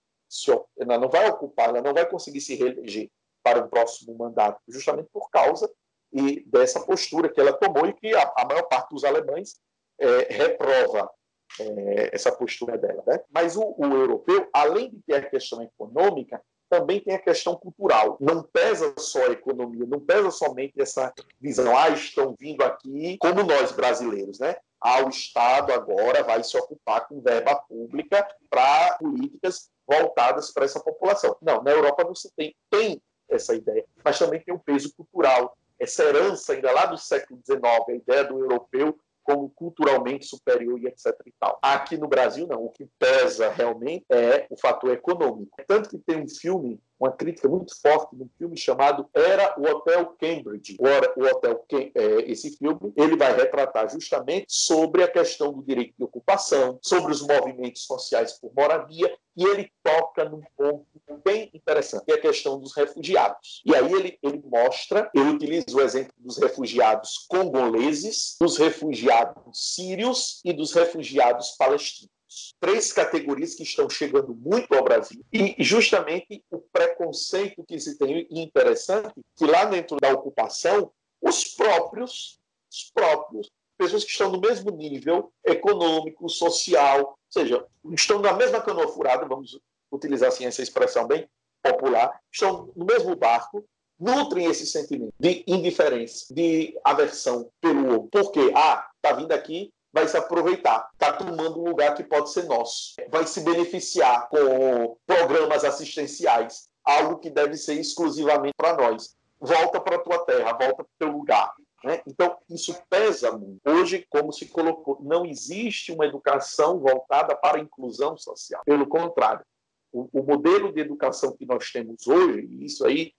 ela não vai ocupar, ela não vai conseguir se reeleger para o próximo mandato, justamente por causa e dessa postura que ela tomou e que a, a maior parte dos alemães é, reprova é, essa postura dela. Né? Mas o, o, europeu, além de ter a questão econômica, também tem a questão cultural. Não pesa só a economia, não pesa somente essa visão, ah, estão vindo aqui como nós brasileiros, né? Ah, o Estado agora vai se ocupar com verba pública para políticas voltadas para essa população. Não, na Europa não se tem. Tem essa ideia, mas também tem um peso cultural. Essa herança ainda lá do século XIX, a ideia do europeu como culturalmente superior e etc. E tal. Aqui no Brasil, não. O que pesa realmente é o fator econômico. Tanto que tem um filme, uma crítica muito forte num filme chamado Era o Hotel Cambridge. O Hotel é, esse filme ele vai retratar justamente sobre a questão do direito de ocupação, sobre os movimentos sociais por moradia e ele toca num ponto bem interessante, que é a questão dos refugiados. E aí ele, ele mostra, ele utiliza o exemplo dos refugiados congoleses, dos refugiados sírios e dos refugiados palestinos três categorias que estão chegando muito ao Brasil. E justamente o preconceito que se tem, e interessante, que lá dentro da ocupação, os próprios, os próprios, pessoas que estão no mesmo nível econômico, social, ou seja, estão na mesma canoa furada, vamos utilizar assim essa expressão bem popular, estão no mesmo barco, nutrem esse sentimento de indiferença, de aversão pelo outro. Porque, ah, está vindo aqui, vai se aproveitar, está tomando um lugar que pode ser nosso, vai se beneficiar com programas assistenciais, algo que deve ser exclusivamente para nós. Volta para a tua terra, volta para o teu lugar. Né? Então, isso pesa muito. Hoje, como se colocou, não existe uma educação voltada para a inclusão social. Pelo contrário, o, o modelo de educação que nós temos hoje, e isso aí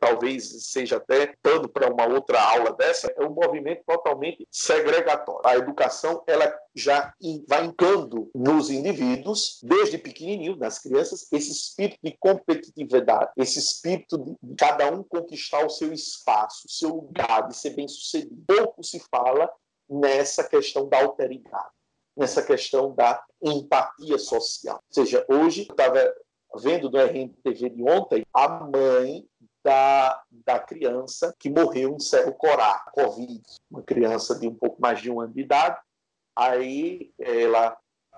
talvez seja até pano para uma outra aula dessa, é um movimento totalmente segregatório. A educação ela já vai incando nos indivíduos, desde pequenininho, nas crianças, esse espírito de competitividade, esse espírito de cada um conquistar o seu espaço, o seu lugar, de ser bem-sucedido. Pouco se fala nessa questão da alteridade, nessa questão da empatia social. Ou seja, hoje, eu estava vendo no RNTV de ontem, a mãe da, da criança que morreu em Cerro Corá, Covid, uma criança de um pouco mais de um ano de idade. Aí ela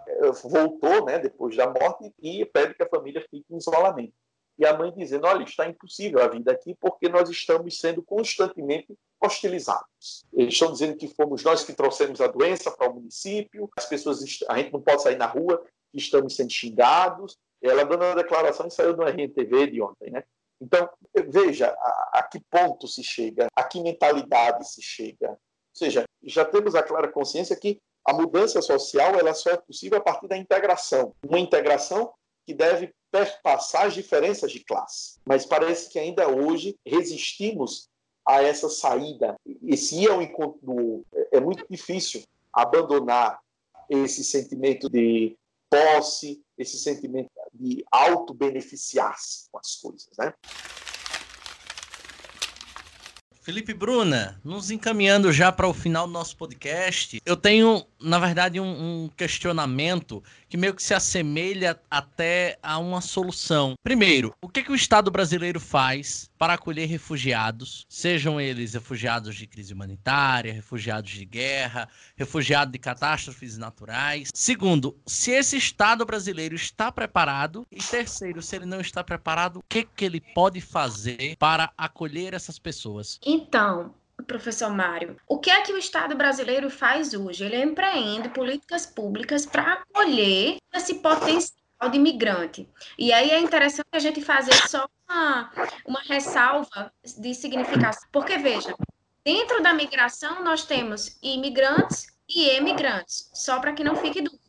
eh, voltou, né, depois da morte, e pede que a família fique em isolamento. E a mãe dizendo: Olha, está impossível a vida aqui porque nós estamos sendo constantemente hostilizados. Eles estão dizendo que fomos nós que trouxemos a doença para o município, as pessoas, a gente não pode sair na rua, estamos sendo xingados. Ela dando uma declaração e saiu no RNTV de ontem, né? Então, veja a, a, que ponto se chega, a que mentalidade se chega. Ou seja, já temos a clara consciência que a mudança social ela só é possível a partir da integração. Uma integração que deve perpassar as diferenças de classe. Mas parece que ainda hoje resistimos a essa saída. Esse ir ao encontro do outro. É muito difícil abandonar esse sentimento de posse, esse sentimento de auto-beneficiar-se com as coisas, né? Felipe Bruna, nos encaminhando já para o final do nosso podcast, eu tenho, na verdade, um, um, questionamento que meio que se assemelha até a uma solução. Primeiro, o que, que o Estado brasileiro faz para acolher refugiados, sejam eles refugiados de crise humanitária, refugiados de guerra, refugiados de catástrofes naturais? Segundo, se esse Estado brasileiro está preparado? E terceiro, se ele não está preparado, o que, que ele pode fazer para acolher essas pessoas? Então, professor Mário, o que é que o Estado brasileiro faz hoje? Ele empreende políticas públicas para acolher esse potencial de imigrante. E aí é interessante a gente fazer só uma, uma ressalva de significação, porque veja, dentro da migração nós temos imigrantes e emigrantes, só para que não fique dúvida.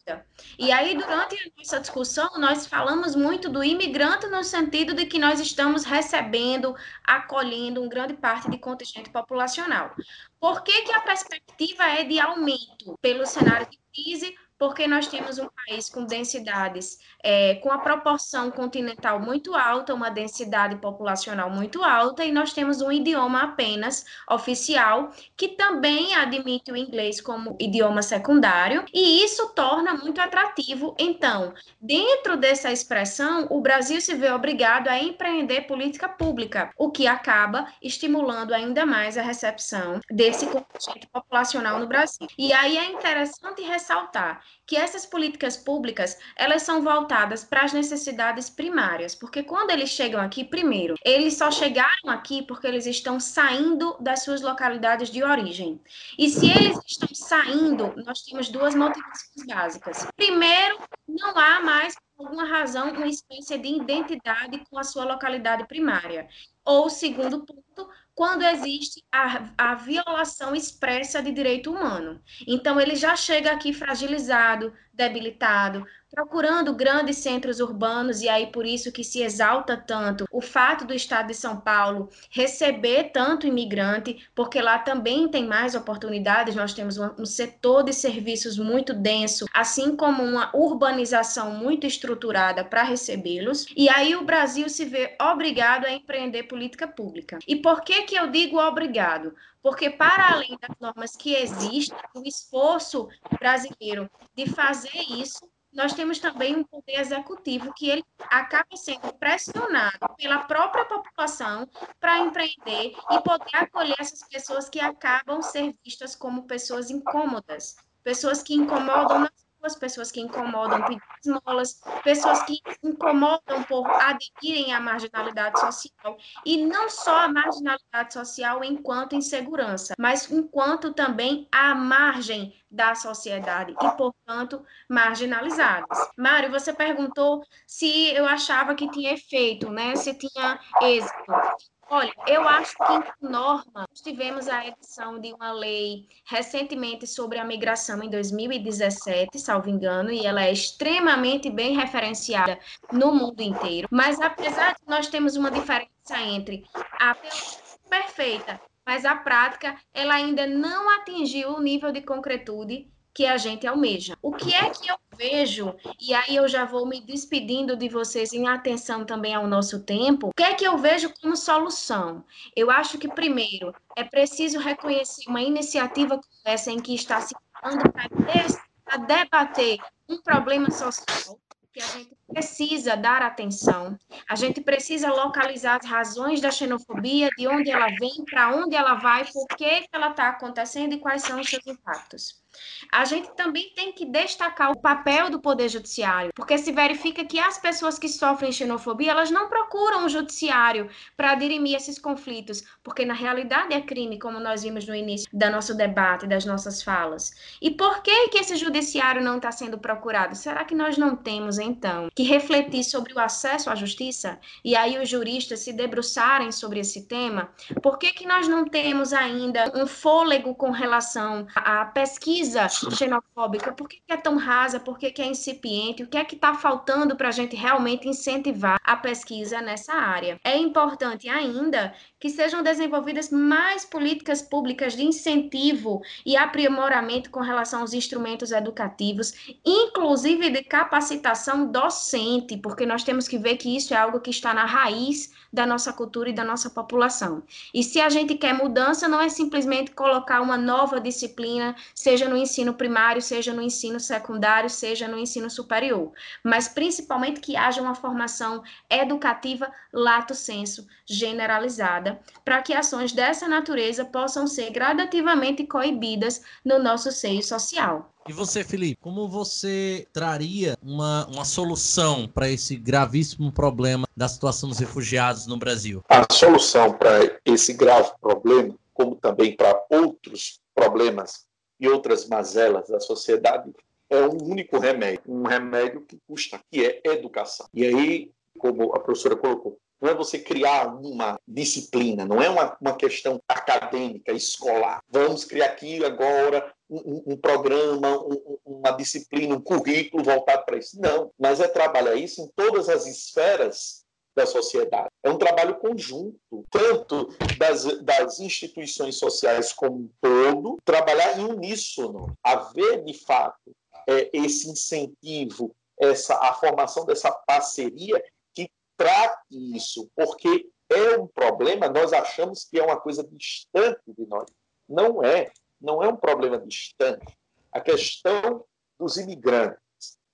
E aí, durante a nossa discussão, nós falamos muito do imigrante no sentido de que nós estamos recebendo, acolhendo uma grande parte de contingente populacional. Por que, que a perspectiva é de aumento pelo cenário de crise porque nós temos um país com densidades, é, com a proporção continental muito alta, uma densidade populacional muito alta, e nós temos um idioma apenas oficial, que também admite o inglês como idioma secundário, e isso torna muito atrativo. Então, dentro dessa expressão, o Brasil se vê obrigado a empreender política pública, o que acaba estimulando ainda mais a recepção desse contingente populacional no Brasil. E aí é interessante ressaltar que essas políticas públicas, elas são voltadas para as necessidades primárias, porque quando eles chegam aqui, primeiro, eles só chegaram aqui porque eles estão saindo das suas localidades de origem. E se eles estão saindo, nós temos duas motivações básicas. Primeiro, não há mais por alguma razão uma espécie de identidade com a sua localidade primária. Ou segundo ponto, quando existe a, a violação expressa de direito humano. Então, ele já chega aqui fragilizado, debilitado, procurando grandes centros urbanos, e aí por isso que se exalta tanto o fato do estado de São Paulo receber tanto imigrante, porque lá também tem mais oportunidades, nós temos um, setor de serviços muito denso, assim como uma urbanização muito estruturada para recebê-los, e aí o Brasil se vê obrigado a empreender política pública. E por que que eu digo obrigado? Porque, para além das normas que existem, o esforço brasileiro de fazer isso, nós temos também um poder executivo que ele acaba sendo pressionado pela própria população para empreender e poder acolher essas pessoas que acabam ser vistas como pessoas incômodas, pessoas que incomodam nas as pessoas que incomodam pedir esmolas, pessoas que incomodam por aderirem à marginalidade social, e não só a marginalidade social enquanto insegurança, mas enquanto também a margem da sociedade e, portanto, marginalizadas. Mário, você perguntou se eu achava que tinha efeito, né? Se tinha êxito. Olha, eu acho que em norma, nós tivemos a edição de uma lei recentemente sobre a migração em 2017, salvo engano, e ela é extremamente bem referenciada no mundo inteiro. Mas apesar de nós termos uma diferença entre a perfeita, mas a prática ela ainda não atingiu o nível de concretude que a gente almeja. O que é que eu vejo, e aí eu já vou me despedindo de vocês em atenção também ao nosso tempo, o que é que eu vejo como solução? Eu acho que, primeiro, é preciso reconhecer uma iniciativa como essa em que está se falando para debater um problema social que a gente precisa dar atenção, a gente precisa localizar as razões da xenofobia, de onde ela vem, para onde ela vai, por que ela está acontecendo e quais são os seus impactos. A gente também tem que destacar o papel do Poder Judiciário, porque se verifica que as pessoas que sofrem xenofobia, elas não procuram o judiciário para dirimir esses conflitos, porque na realidade é crime, como nós vimos no início do nosso debate, das nossas falas. E por que, que esse judiciário não está sendo procurado? Será que nós não temos, então, que refletir sobre o acesso à justiça? E aí os juristas se debruçarem sobre esse tema? Por que, que nós não temos ainda um fôlego com relação à pesquisa pesquisa xenofóbica, por que, é tão rasa, por que, é incipiente, o que é que está faltando para a gente realmente incentivar a pesquisa nessa área. É importante ainda que sejam desenvolvidas mais políticas públicas de incentivo e aprimoramento com relação aos instrumentos educativos, inclusive de capacitação docente, porque nós temos que ver que isso é algo que está na raiz da nossa cultura e da nossa população. E se a gente quer mudança, não é simplesmente colocar uma nova disciplina, seja no ensino primário, seja no ensino secundário, seja no ensino superior, mas principalmente que haja uma formação educativa lato senso, generalizada, para que ações dessa natureza possam ser gradativamente coibidas no nosso seio social. E você, Felipe, como você traria uma, uma solução para esse gravíssimo problema da situação dos refugiados no Brasil? A solução para esse grave problema, como também para outros problemas e outras mazelas da sociedade, é um único remédio, um remédio que custa, que é educação. E aí, como a professora colocou, não é você criar uma disciplina, não é uma, uma questão acadêmica, escolar. Vamos criar aqui agora um, um programa, um, uma disciplina, um currículo voltado para isso. Não, mas é trabalhar isso em todas as esferas da sociedade. É um trabalho conjunto, tanto das, das instituições sociais como um todo, trabalhar em uníssono, haver de fato é, esse incentivo, essa a formação dessa parceria que trate isso, porque é um problema, nós achamos que é uma coisa distante de nós. Não é não é um problema distante. A questão dos imigrantes,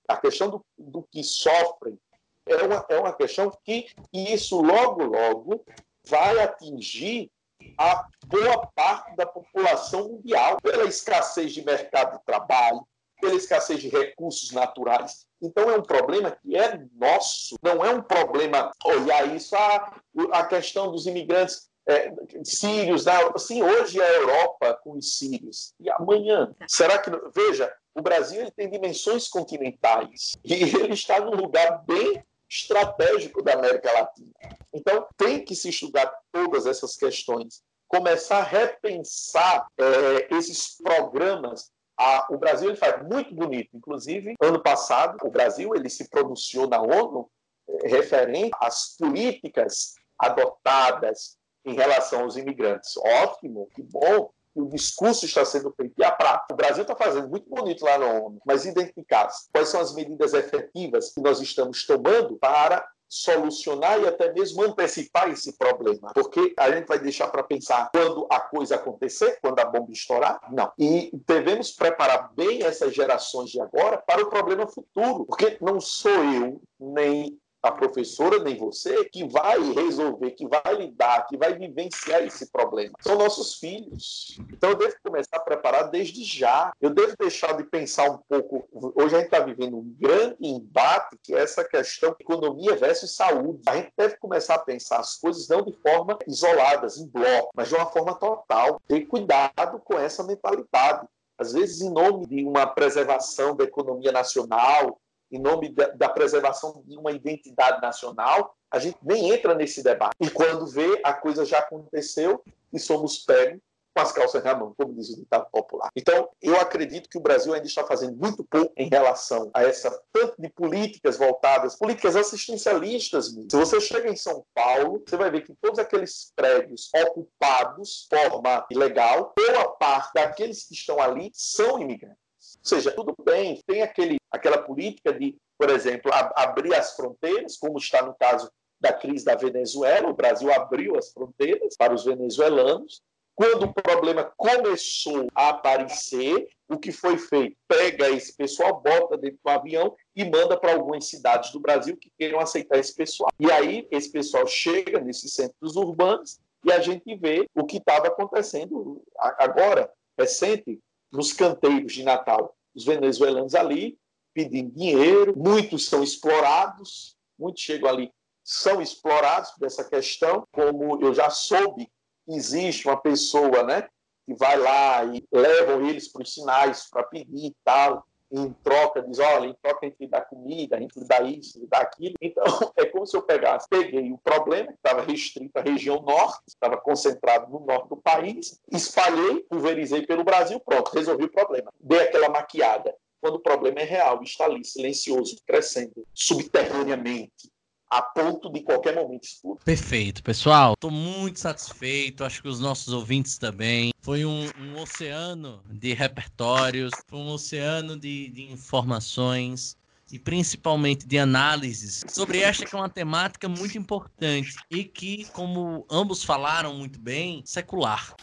a questão do, do que sofrem, é uma, é uma questão que isso logo, logo vai atingir a boa parte da população mundial, pela escassez de mercado de trabalho, pela escassez de recursos naturais. Então, é um problema que é nosso, não é um problema olhar isso, ah, a questão dos imigrantes é, sírios, da, assim, hoje é a Europa com os sírios. E amanhã? Será que. Veja, o Brasil ele tem dimensões continentais e ele está num lugar bem estratégico da América Latina. Então, tem que se estudar todas essas questões, começar a repensar é, esses programas. Ah, o Brasil ele faz muito bonito, inclusive ano passado o Brasil ele se pronunciou na ONU é, referente às políticas adotadas em relação aos imigrantes. Ótimo, que bom o discurso está sendo feito. E a prática, o Brasil está fazendo muito bonito lá na ONU, mas identificar quais são as medidas efetivas que nós estamos tomando para solucionar e até mesmo antecipar esse problema. Porque a gente vai deixar para pensar quando a coisa acontecer, quando a bomba estourar? Não. E devemos preparar bem essas gerações de agora para o problema futuro. Porque não sou eu, nem a professora nem você que vai resolver, que vai lidar, que vai vivenciar esse problema. São nossos filhos. Então eu devo começar a preparar desde já. Eu devo deixar de pensar um pouco. Hoje a gente está vivendo um grande embate que é essa questão economia versus saúde. A gente deve começar a pensar as coisas não de forma isoladas, em bloco, mas de uma forma total. Ter cuidado com essa mentalidade às vezes em nome de uma preservação da economia nacional, em nome da, preservação de uma identidade nacional, a gente nem entra nesse debate. E quando vê, a coisa já aconteceu e somos pegos com as calças na mão, como diz o ditado popular. Então, eu acredito que o Brasil ainda está fazendo muito pouco em relação a essa tanto de políticas voltadas, políticas assistencialistas. Mesmo. Se você chega em São Paulo, você vai ver que todos aqueles prédios ocupados forma ilegal, boa parte daqueles que estão ali são imigrantes. Ou seja, tudo bem, tem aquele, aquela política de, por exemplo, ab abrir as fronteiras, como está no caso da crise da Venezuela, o Brasil abriu as fronteiras para os venezuelanos. Quando o problema começou a aparecer, o que foi feito? Pega esse pessoal, bota dentro do avião e manda para algumas cidades do Brasil que queiram aceitar esse pessoal. E aí esse pessoal chega nesses centros urbanos e a gente vê o que estava acontecendo agora, recente, nos canteiros de Natal. Os venezuelanos ali pedindo dinheiro, muitos são explorados, muitos chegam ali são explorados dessa questão, como eu já soube existe uma pessoa, né, que vai lá e levam eles para os sinais para pedir e tal, em troca, diz, olha, em troca a gente dá comida, a gente dá isso, dá aquilo. Então, é como se eu pegasse, peguei o problema, que estava restrito à região norte, estava concentrado no norte do país, espalhei, pulverizei pelo Brasil, pronto, resolvi o problema. Dei aquela maquiada. Quando o problema é real, está ali, silencioso, crescendo, subterraneamente, a ponto de qualquer momento. Perfeito, pessoal. Estou muito satisfeito, acho que os nossos ouvintes também. Foi um, um oceano de repertórios, foi um oceano de, de informações e principalmente de análises sobre esta que é uma temática muito importante e que, como ambos falaram muito bem, secular.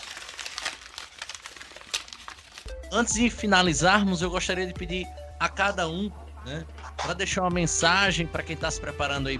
Antes de finalizarmos, eu gostaria de pedir a cada um né, para deixar uma mensagem para quem está se preparando aí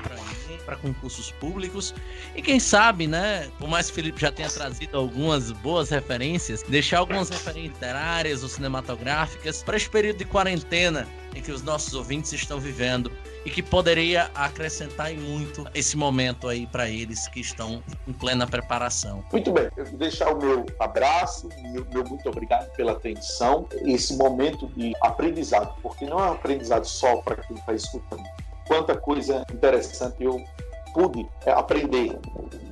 para concursos públicos. E quem sabe, né, por mais que o Felipe já tenha trazido algumas boas referências, deixar algumas referências literárias ou cinematográficas para esse período de quarentena em que os nossos ouvintes estão vivendo e que poderia acrescentar muito esse momento aí para eles que estão em plena preparação. Muito bem, eu vou deixar o meu abraço, meu, meu muito obrigado pela atenção, esse momento de aprendizado, porque não é um aprendizado só para quem está escutando. Quanta coisa interessante eu pude é, aprender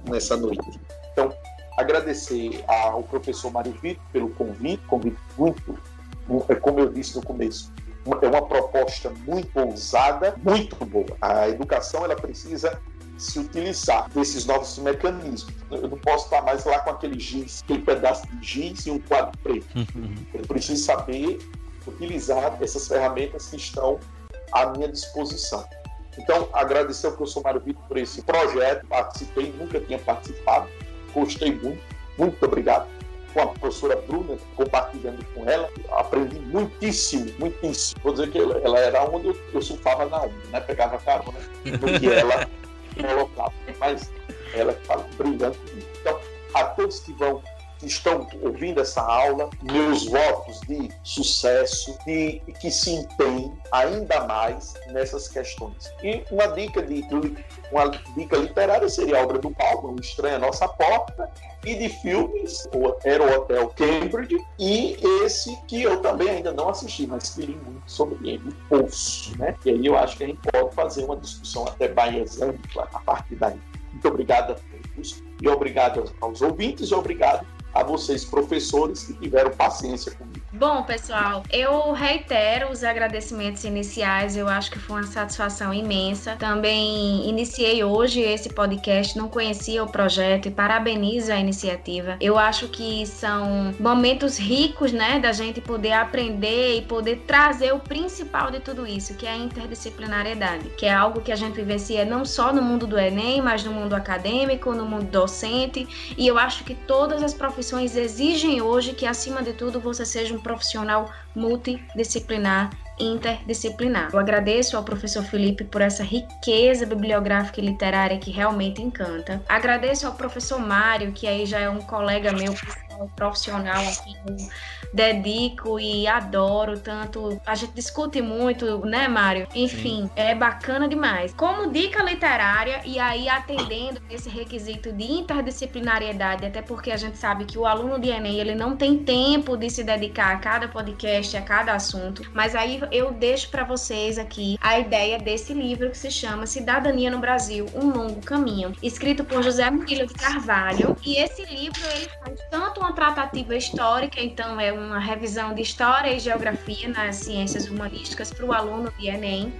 nessa noite. Então, agradecer ao professor Mário Vitor pelo convite, convite muito, é como eu disse no começo, é uma proposta muito ousada, muito boa. A educação ela precisa se utilizar desses novos mecanismos. Eu não posso estar mais lá com aquele giz, aquele pedaço de giz e um quadro preto. Uhum. Eu preciso saber utilizar essas ferramentas que estão à minha disposição. Então, agradecer ao professor Mário Vitor por esse projeto, participei, nunca tinha participado, gostei muito, muito obrigado com a professora Bruna, compartilhando com ela, aprendi muitíssimo, muitíssimo. Vou dizer que ela era onde eu, eu surfava na onda, né? Pegava carona no que ela colocava. Mas ela estava brilhando. Então, a todos que vão que estão ouvindo essa aula, meus votos de sucesso e que se empenhem ainda mais nessas questões. E uma dica de uma dica literária seria a obra do Paulo, Estranho à Nossa Porta, e de filmes, era o Hotel Cambridge, e esse que eu também ainda não assisti, mas que li muito sobre ele, o Poço, né? E aí eu acho que a gente pode fazer uma discussão até mais ampla a partir daí. Muito obrigado a todos, e obrigado aos ouvintes, e obrigado a vocês, professores, que tiveram paciência comigo. Bom, pessoal, eu reitero os agradecimentos iniciais. Eu acho que foi uma satisfação imensa. Também iniciei hoje esse podcast, não conhecia o projeto e parabenizo a iniciativa. Eu acho que são momentos ricos, né, da gente poder aprender e poder trazer o principal de tudo isso, que é a interdisciplinariedade, que é algo que a gente vivencia não só no mundo do Enem, mas no mundo acadêmico, no mundo docente. E eu acho que todas as profissões exigem hoje que, acima de tudo, você seja um profissional multidisciplinar interdisciplinar. Eu agradeço ao professor Felipe por essa riqueza bibliográfica e literária que realmente encanta. Agradeço ao professor Mário, que aí já é um colega meu profissional aqui dedico e adoro tanto. A gente discute muito, né, Mário? Enfim, Sim. é bacana demais. Como dica literária, e aí atendendo esse requisito de interdisciplinariedade, até porque a gente sabe que o aluno de Enem ele não tem tempo de se dedicar a cada podcast, a cada assunto, mas aí eu deixo para vocês aqui a ideia desse livro que se chama Cidadania no Brasil, um longo caminho, escrito por José Murilo de Carvalho, e esse livro ele faz tanto uma uma tratativa histórica, então é uma revisão de história e geografia nas ciências humanísticas para o aluno de Enem,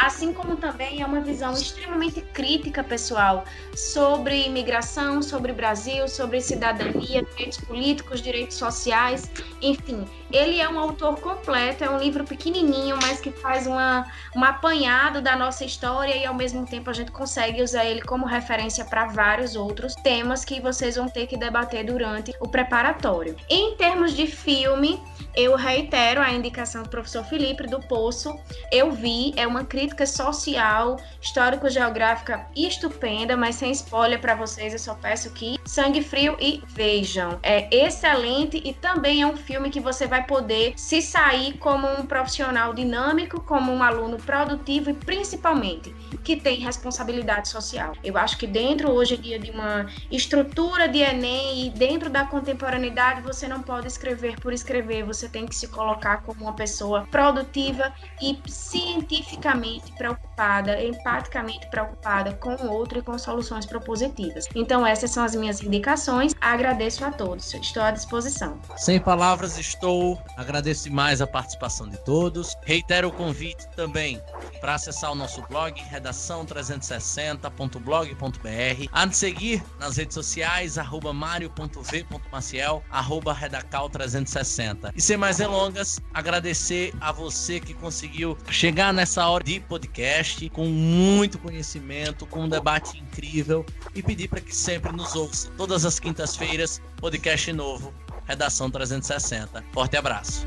assim como também é uma visão extremamente crítica, pessoal, sobre imigração, sobre Brasil, sobre cidadania, direitos políticos, direitos sociais, enfim. Ele é um autor completo, é um livro pequenininho, mas que faz uma, um apanhado da nossa história e ao mesmo tempo a gente consegue usar ele como referência para vários outros temas que vocês vão ter que debater durante o preparatório. Em termos de filme, eu reitero a indicação do professor Felipe do Poço. Eu vi, é uma crítica social, histórico-geográfica estupenda, mas sem spoiler para vocês, eu só peço que sangue frio e vejam. É excelente e também é um filme que você vai poder se sair como um profissional dinâmico, como um aluno produtivo e principalmente que tem responsabilidade social. Eu acho que dentro hoje em dia de uma estrutura de Enem e dentro da contemporaneidade, você não pode escrever por escrever, você tem que se colocar como uma pessoa produtiva e cientificamente preocupada, empaticamente preocupada com o outro e com soluções propositivas. Então, essas são as minhas indicações. Agradeço a todos, estou à disposição. Sem palavras, estou. Agradeço mais a participação de todos. Reitero o convite também para acessar o nosso blog, redação360.blog.br. A de seguir nas redes sociais, arroba mario.v.maciel, arroba redacal360. E sem mais delongas, agradecer a você que conseguiu chegar nessa hora de podcast com muito conhecimento, com um debate incrível e pedir para que sempre nos ouça todas as quintas-feiras, podcast novo, Redação 360. Forte abraço.